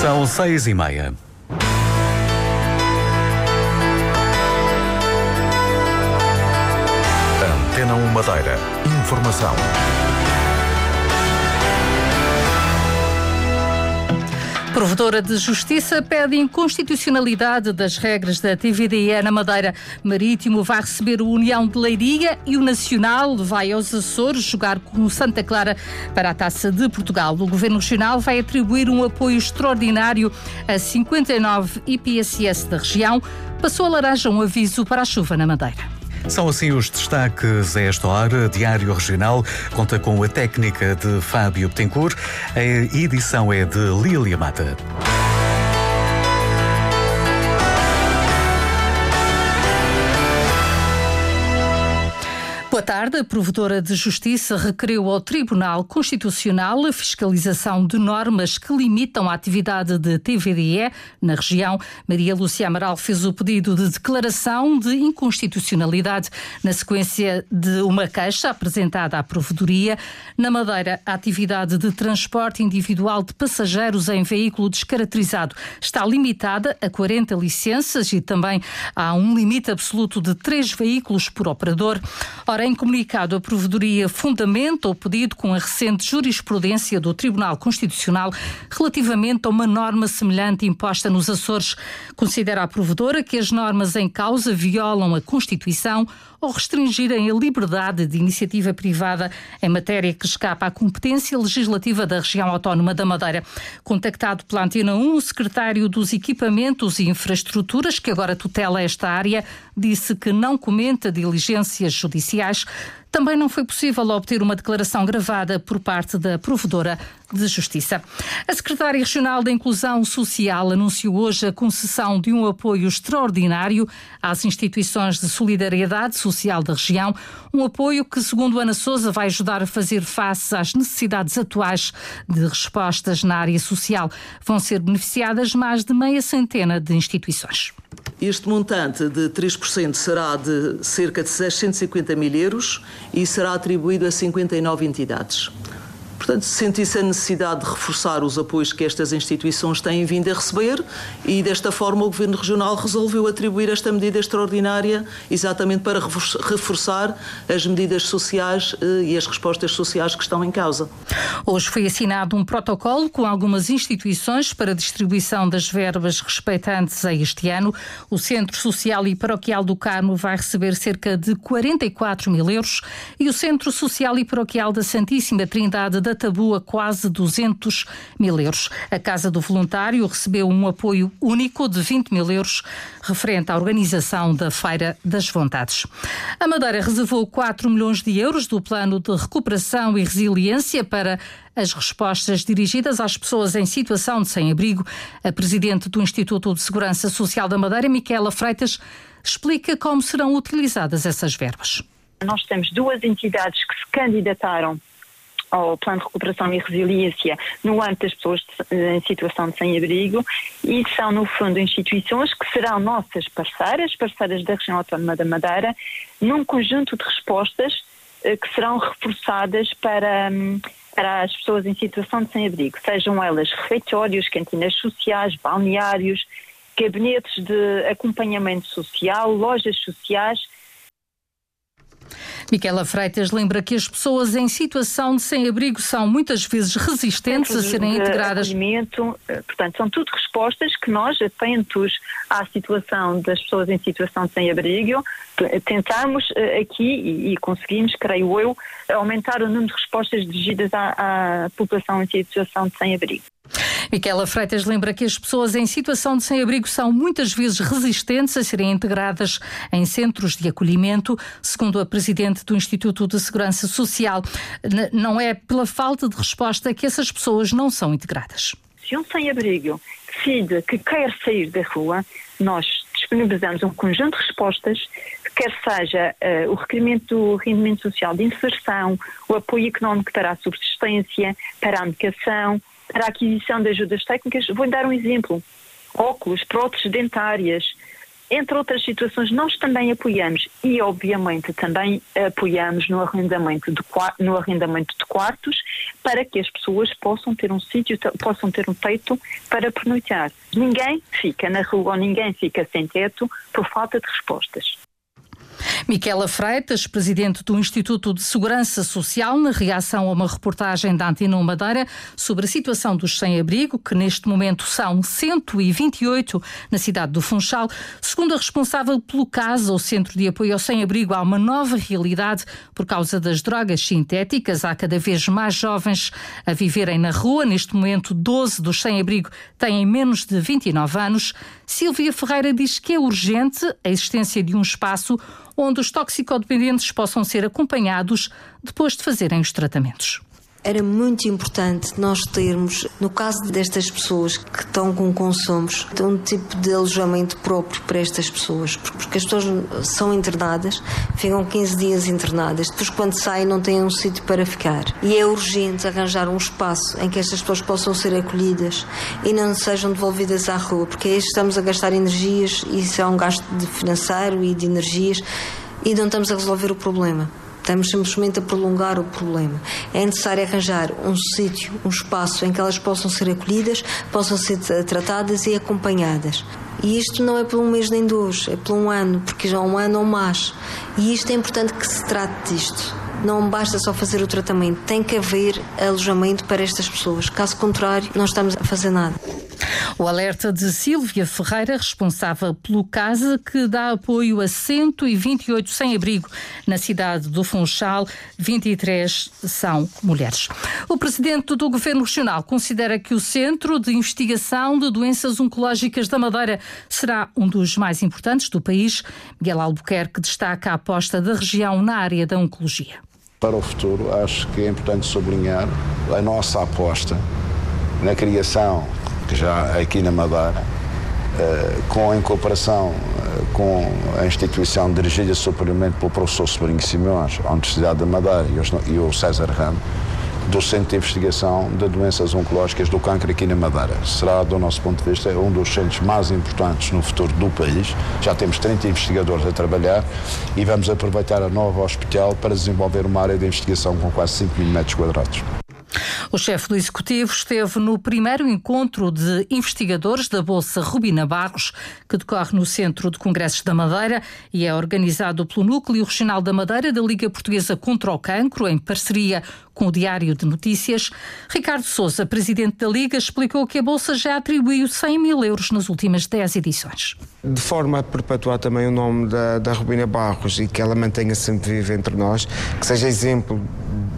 São seis e meia. Antena 1 Madeira. Informação. Provedora de Justiça pede inconstitucionalidade das regras da TVDE na Madeira. Marítimo vai receber o União de Leiria e o Nacional vai aos Açores jogar com o Santa Clara para a Taça de Portugal. O Governo Regional vai atribuir um apoio extraordinário a 59 IPSS da região. Passou a laranja um aviso para a chuva na Madeira. São assim os destaques a esta hora. Diário Regional conta com a técnica de Fábio Betancourt. A edição é de Lília Mata. Boa tarde. A Provedora de Justiça requeriu ao Tribunal Constitucional a fiscalização de normas que limitam a atividade de TVDE na região. Maria Lúcia Amaral fez o pedido de declaração de inconstitucionalidade na sequência de uma queixa apresentada à Provedoria. Na Madeira, a atividade de transporte individual de passageiros em veículo descaracterizado está limitada a 40 licenças e também há um limite absoluto de três veículos por operador. Ora, em comunicado, a Provedoria fundamenta o pedido com a recente jurisprudência do Tribunal Constitucional relativamente a uma norma semelhante imposta nos Açores. Considera a provedora que as normas em causa violam a Constituição ou restringirem a liberdade de iniciativa privada em matéria que escapa à competência legislativa da região autónoma da Madeira. Contactado pela Antena 1, o secretário dos Equipamentos e Infraestruturas, que agora tutela esta área, disse que não comenta diligências judiciais também não foi possível obter uma declaração gravada por parte da provedora de Justiça. A secretária regional da Inclusão Social anunciou hoje a concessão de um apoio extraordinário às instituições de solidariedade social da região, um apoio que, segundo Ana Souza, vai ajudar a fazer face às necessidades atuais de respostas na área social. Vão ser beneficiadas mais de meia centena de instituições. Este montante de 3% será de cerca de 650 mil euros e será atribuído a 59 entidades. Portanto, senti-se a necessidade de reforçar os apoios que estas instituições têm vindo a receber e, desta forma, o Governo Regional resolveu atribuir esta medida extraordinária exatamente para reforçar as medidas sociais eh, e as respostas sociais que estão em causa. Hoje foi assinado um protocolo com algumas instituições para a distribuição das verbas respeitantes a este ano. O Centro Social e Paroquial do Carmo vai receber cerca de 44 mil euros e o Centro Social e Paroquial da Santíssima Trindade da Tabua quase 200 mil euros. A Casa do Voluntário recebeu um apoio único de 20 mil euros referente à organização da Feira das Vontades. A Madeira reservou 4 milhões de euros do Plano de Recuperação e Resiliência para as respostas dirigidas às pessoas em situação de sem-abrigo. A presidente do Instituto de Segurança Social da Madeira, Miquela Freitas, explica como serão utilizadas essas verbas. Nós temos duas entidades que se candidataram ao Plano de Recuperação e Resiliência no âmbito das pessoas em situação de sem-abrigo e são, no fundo, instituições que serão nossas parceiras, parceiras da região autónoma da Madeira, num conjunto de respostas eh, que serão reforçadas para, hum, para as pessoas em situação de sem-abrigo, sejam elas refeitórios, cantinas sociais, balneários, gabinetes de acompanhamento social, lojas sociais Miquela Freitas lembra que as pessoas em situação de sem-abrigo são muitas vezes resistentes a serem integradas. Eh, portanto, são tudo respostas que nós, atentos à situação das pessoas em situação de sem-abrigo, tentamos eh, aqui e, conseguimos, creio eu, aumentar o número de respostas dirigidas à, à população em situação de sem-abrigo. Miquela Freitas lembra que as pessoas em situação de sem-abrigo são muitas vezes resistentes a serem integradas em centros de acolhimento, segundo a presidente do Instituto de Segurança Social. Não é pela falta de resposta que essas pessoas não são integradas. Se um sem-abrigo decide que quer sair da rua, nós disponibilizamos um conjunto de respostas, quer seja uh, o requerimento do rendimento social de inserção, o apoio económico para a subsistência, para a medicação, para a aquisição de ajudas técnicas. Vou dar um exemplo: óculos, próteses dentárias, entre outras situações, nós também apoiamos e, obviamente, também apoiamos no arrendamento de, no arrendamento de quartos para que as pessoas possam ter um sítio, possam ter um teto para pernoitar. Ninguém fica na rua, ninguém fica sem teto por falta de respostas. Miquela Freitas, presidente do Instituto de Segurança Social, na reação a uma reportagem da Antena Madeira sobre a situação dos sem-abrigo, que neste momento são 128 na cidade do Funchal. Segundo a responsável pelo caso, o Centro de Apoio ao Sem-Abrigo, há uma nova realidade por causa das drogas sintéticas. Há cada vez mais jovens a viverem na rua. Neste momento, 12 dos sem-abrigo têm menos de 29 anos. Silvia Ferreira diz que é urgente a existência de um espaço onde os toxicodependentes possam ser acompanhados depois de fazerem os tratamentos. Era muito importante nós termos, no caso destas pessoas que estão com consumos, um tipo de alojamento próprio para estas pessoas, porque as pessoas são internadas, ficam 15 dias internadas, depois quando saem não têm um sítio para ficar. E é urgente arranjar um espaço em que estas pessoas possam ser acolhidas e não sejam devolvidas à rua, porque aí estamos a gastar energias e isso é um gasto de financeiro e de energias e não estamos a resolver o problema. Estamos simplesmente a prolongar o problema. É necessário arranjar um sítio, um espaço em que elas possam ser acolhidas, possam ser tratadas e acompanhadas. E isto não é por um mês nem dois, é por um ano, porque já é um ano ou mais. E isto é importante que se trate disto. Não basta só fazer o tratamento, tem que haver alojamento para estas pessoas. Caso contrário, não estamos a fazer nada. O alerta de Silvia Ferreira, responsável pelo CASA, que dá apoio a 128 sem-abrigo na cidade do Funchal, 23 são mulheres. O presidente do Governo Regional considera que o Centro de Investigação de Doenças Oncológicas da Madeira será um dos mais importantes do país. Miguel Albuquerque destaca a aposta da região na área da oncologia. Para o futuro, acho que é importante sublinhar a nossa aposta na criação que já aqui na Madeira, uh, com em cooperação uh, com a instituição dirigida superiormente pelo professor Sobrinho Simões, a Universidade da Madeira e, o César Ramos, do Centro de Investigação de Doenças Oncológicas do Câncer aqui na Madeira. Será, do nosso ponto de vista, um dos centros mais importantes no futuro do país. Já temos 30 investigadores a trabalhar e vamos aproveitar a nova hospital para desenvolver uma área de investigação com quase 5 mil metros quadrados. O chefe do Executivo esteve no primeiro encontro de investigadores da Bolsa Rubina Barros, que decorre no Centro de Congressos da Madeira e é organizado pelo Núcleo Regional da Madeira da Liga Portuguesa contra o Cancro, em parceria com o Diário de Notícias. Ricardo Souza, presidente da Liga, explicou que a Bolsa já atribuiu 100 mil euros nas últimas 10 edições. De forma a perpetuar também o nome da, da Rubina Barros e que ela mantenha sempre viva entre nós, que seja exemplo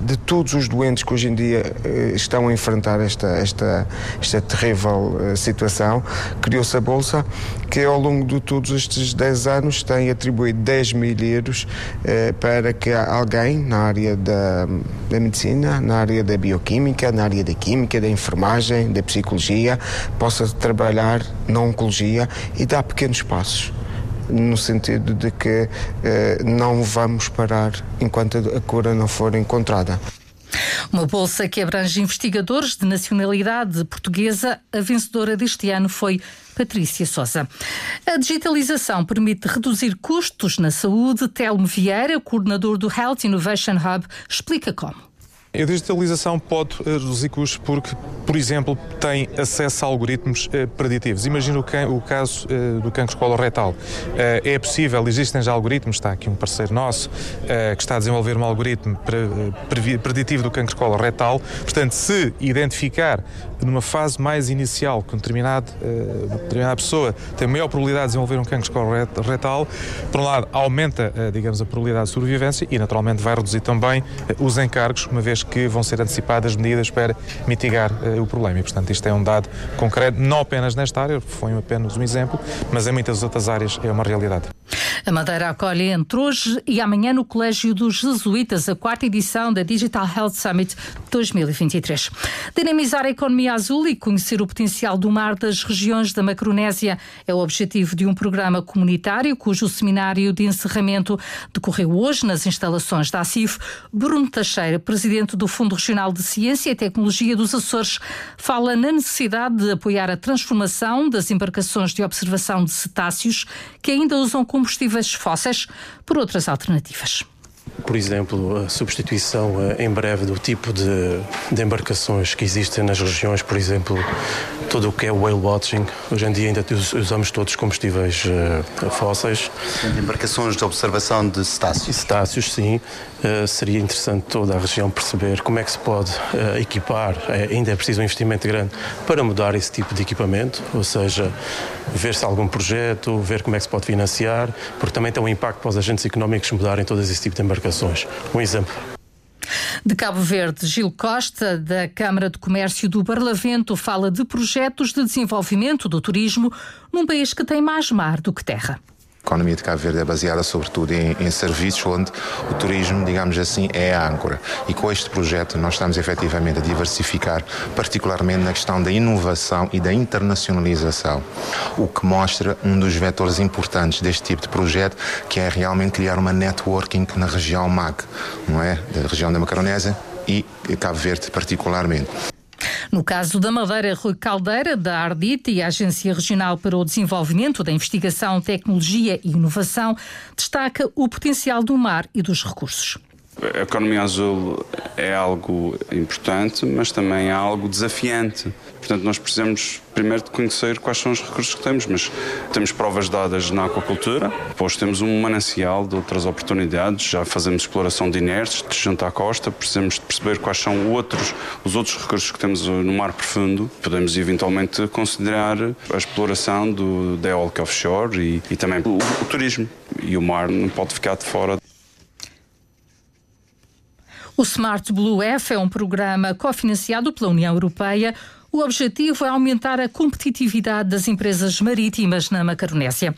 de todos os doentes que hoje em dia eh, estão a enfrentar esta, esta, esta terrível eh, situação, criou-se a Bolsa, que ao longo de todos estes 10 anos tem atribuído 10 mil euros eh, para que alguém na área da, da medicina, na área da bioquímica, na área da química, da enfermagem, da psicologia, possa trabalhar na oncologia e dar pequenos passos no sentido de que eh, não vamos parar enquanto a cura não for encontrada. Uma bolsa que abrange investigadores de nacionalidade portuguesa. A vencedora deste ano foi Patrícia Sousa. A digitalização permite reduzir custos na saúde. Telmo Vieira, coordenador do Health Innovation Hub, explica como. A digitalização pode eh, reduzir custos porque, por exemplo, tem acesso a algoritmos eh, preditivos. Imagina o, o, caso eh, do cancro coloretal. É possível, existem já algoritmos, está aqui um parceiro nosso que está a desenvolver um algoritmo preditivo do cancro coloretal. Portanto, se identificar numa fase mais inicial que um determinado, determinada pessoa tem maior probabilidade de desenvolver um cancro coloretal, por um lado, aumenta, digamos, a probabilidade de sobrevivência e, naturalmente, vai reduzir também os encargos, uma vez que vão ser antecipadas medidas para mitigar uh, o problema. E, portanto, isto é um dado concreto, não apenas nesta área, foi apenas um exemplo, mas em muitas outras áreas é uma realidade. A Madeira acolhe entre hoje e amanhã no Colégio dos Jesuítas a quarta edição da Digital Health Summit 2023. Dinamizar a economia azul e conhecer o potencial do mar das regiões da Macronésia é o objetivo de um programa comunitário cujo seminário de encerramento decorreu hoje nas instalações da ACIF. Bruno Teixeira, presidente do Fundo Regional de Ciência e Tecnologia dos Açores, fala na necessidade de apoiar a transformação das embarcações de observação de cetáceos que ainda usam por outras alternativas por exemplo, a substituição eh, em breve do tipo de, de, embarcações que existem nas regiões, por exemplo, todo o que é whale watching. Hoje em dia ainda usamos todos combustíveis uh, fósseis. Embarcações de observação de cetáceos. Cetáceos, sim. Uh, seria interessante toda a região perceber como é que se pode uh, equipar, ainda é preciso um investimento grande para mudar esse tipo de equipamento, ou seja, ver se há algum projeto, ver como é que se pode financiar, porque também tem um impacto para os agentes económicos mudarem todo esse tipo de embarcações. Um exemplo. De Cabo Verde, Gil Costa, da Câmara de Comércio do Barlavento, fala de projetos de desenvolvimento do turismo num país que tem mais mar do que terra. A economia de Cabo Verde é baseada sobretudo em, em, serviços onde o turismo, digamos assim, é a âncora. E com este projeto nós estamos efetivamente a diversificar, particularmente na questão da inovação e da internacionalização, o que mostra um dos vetores importantes deste tipo de projeto, que é realmente criar uma networking na região MAC, não é? Da região da Macaronésia e Cabo Verde particularmente. No caso da Madeira, Rui Caldeira, da Ardite e a Agência Regional para o Desenvolvimento da Investigação, Tecnologia e Inovação, destaca o potencial do mar e dos recursos. A economia azul é algo importante, mas também é algo desafiante. Portanto, nós precisamos primeiro de conhecer quais são os recursos que temos, mas temos provas dadas na aquacultura, depois temos um manancial de outras oportunidades, já fazemos exploração de inertes, de junto à costa, precisamos de perceber quais são outros, os outros recursos que temos no mar profundo. Podemos eventualmente considerar a exploração do, da eólica offshore e, e também o, o turismo. E o mar não pode ficar de fora o Smart Blue F é um programa cofinanciado pela União Europeia. O objetivo é aumentar a competitividade das empresas marítimas na Macaronésia.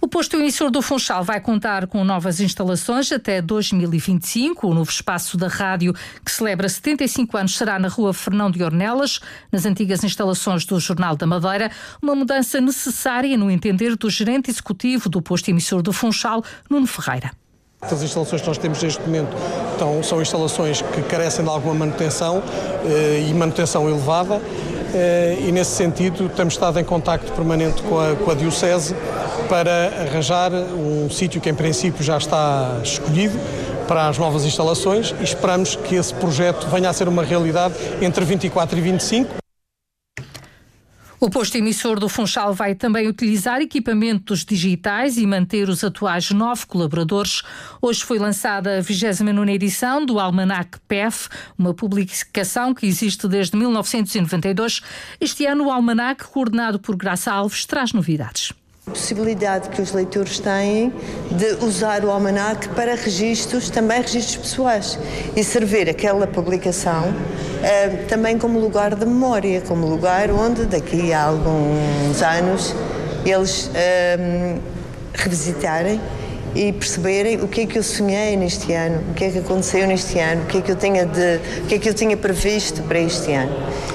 O posto emissor do Funchal vai contar com novas instalações até 2025. O novo espaço da rádio, que celebra 75 anos, será na rua Fernão de Ornelas, nas antigas instalações do Jornal da Madeira. Uma mudança necessária, no entender do gerente executivo do posto emissor do Funchal, Nuno Ferreira. As instalações que nós temos neste momento então, são instalações que carecem de alguma manutenção eh, e manutenção elevada eh, e nesse sentido temos estado em contacto permanente com a, com a Diocese para arranjar um sítio que em princípio já está escolhido para as novas instalações e esperamos que esse projeto venha a ser uma realidade entre 24 e 25 o posto emissor do Funchal vai também utilizar equipamentos digitais e manter os atuais nove colaboradores. Hoje foi lançada a 29 edição do Almanac PEF, uma publicação que existe desde 1992. Este ano, o Almanac, coordenado por Graça Alves, traz novidades possibilidade que os leitores têm de usar o almanac para registros, também registros pessoais, e servir aquela publicação uh, também como lugar de memória, como lugar onde daqui a alguns anos eles uh, revisitarem e perceberem o que é que eu sonhei neste ano, o que é que aconteceu neste ano, o que é que eu tinha de, o que é que eu tinha previsto para este ano.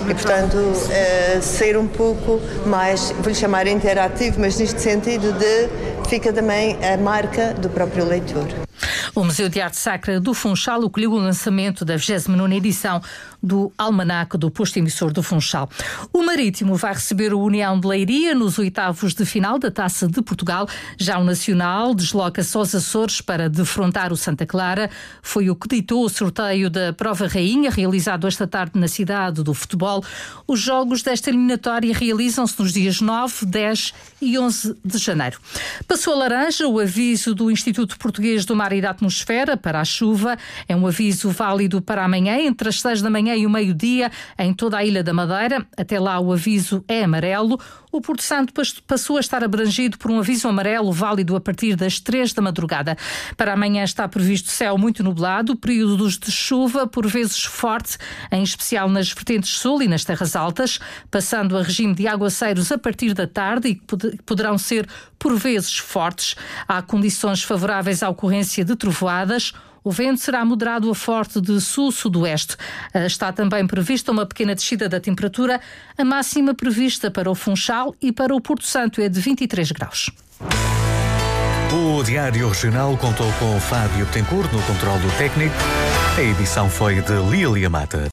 E portanto uh, ser um pouco mais, vou-lhe chamar interativo, mas neste sentido de fica também a marca do próprio leitor. O Museu de Arte Sacra do Funchal acolheu o lançamento da 29 edição do Almanac do Posto Emissor do Funchal. O Marítimo vai receber o União de Leiria nos oitavos de final da Taça de Portugal. Já o Nacional desloca-se aos Açores para defrontar o Santa Clara. Foi o que ditou o sorteio da Prova Rainha, realizado esta tarde na cidade do futebol. Os jogos desta eliminatória realizam-se nos dias 9, 10 e 11 de janeiro. Passou a laranja o aviso do Instituto Português do Mar e da Atmosfera atmosfera para a chuva. É um aviso válido para amanhã, entre as 6 da manhã e o meio-dia, em toda a Ilha da Madeira. Até lá o aviso é amarelo. O Porto Santo passou a estar abrangido por um aviso amarelo válido a partir das 3 da madrugada. Para amanhã está previsto céu muito nublado, períodos de chuva, por vezes forte, em especial nas vertentes sul e nas terras altas, passando a regime de aguaceiros a partir da tarde e que poderão ser por vezes fortes. Há condições favoráveis à ocorrência de trovoadas. O vento será moderado a forte de sul-sudoeste. Ah, está também prevista uma pequena descida da temperatura. A máxima prevista para o Funchal e para o Porto Santo é de 23 graus. O Diário Regional contou com Fábio Betancourt no controle técnico. A edição foi de Lilia Mata.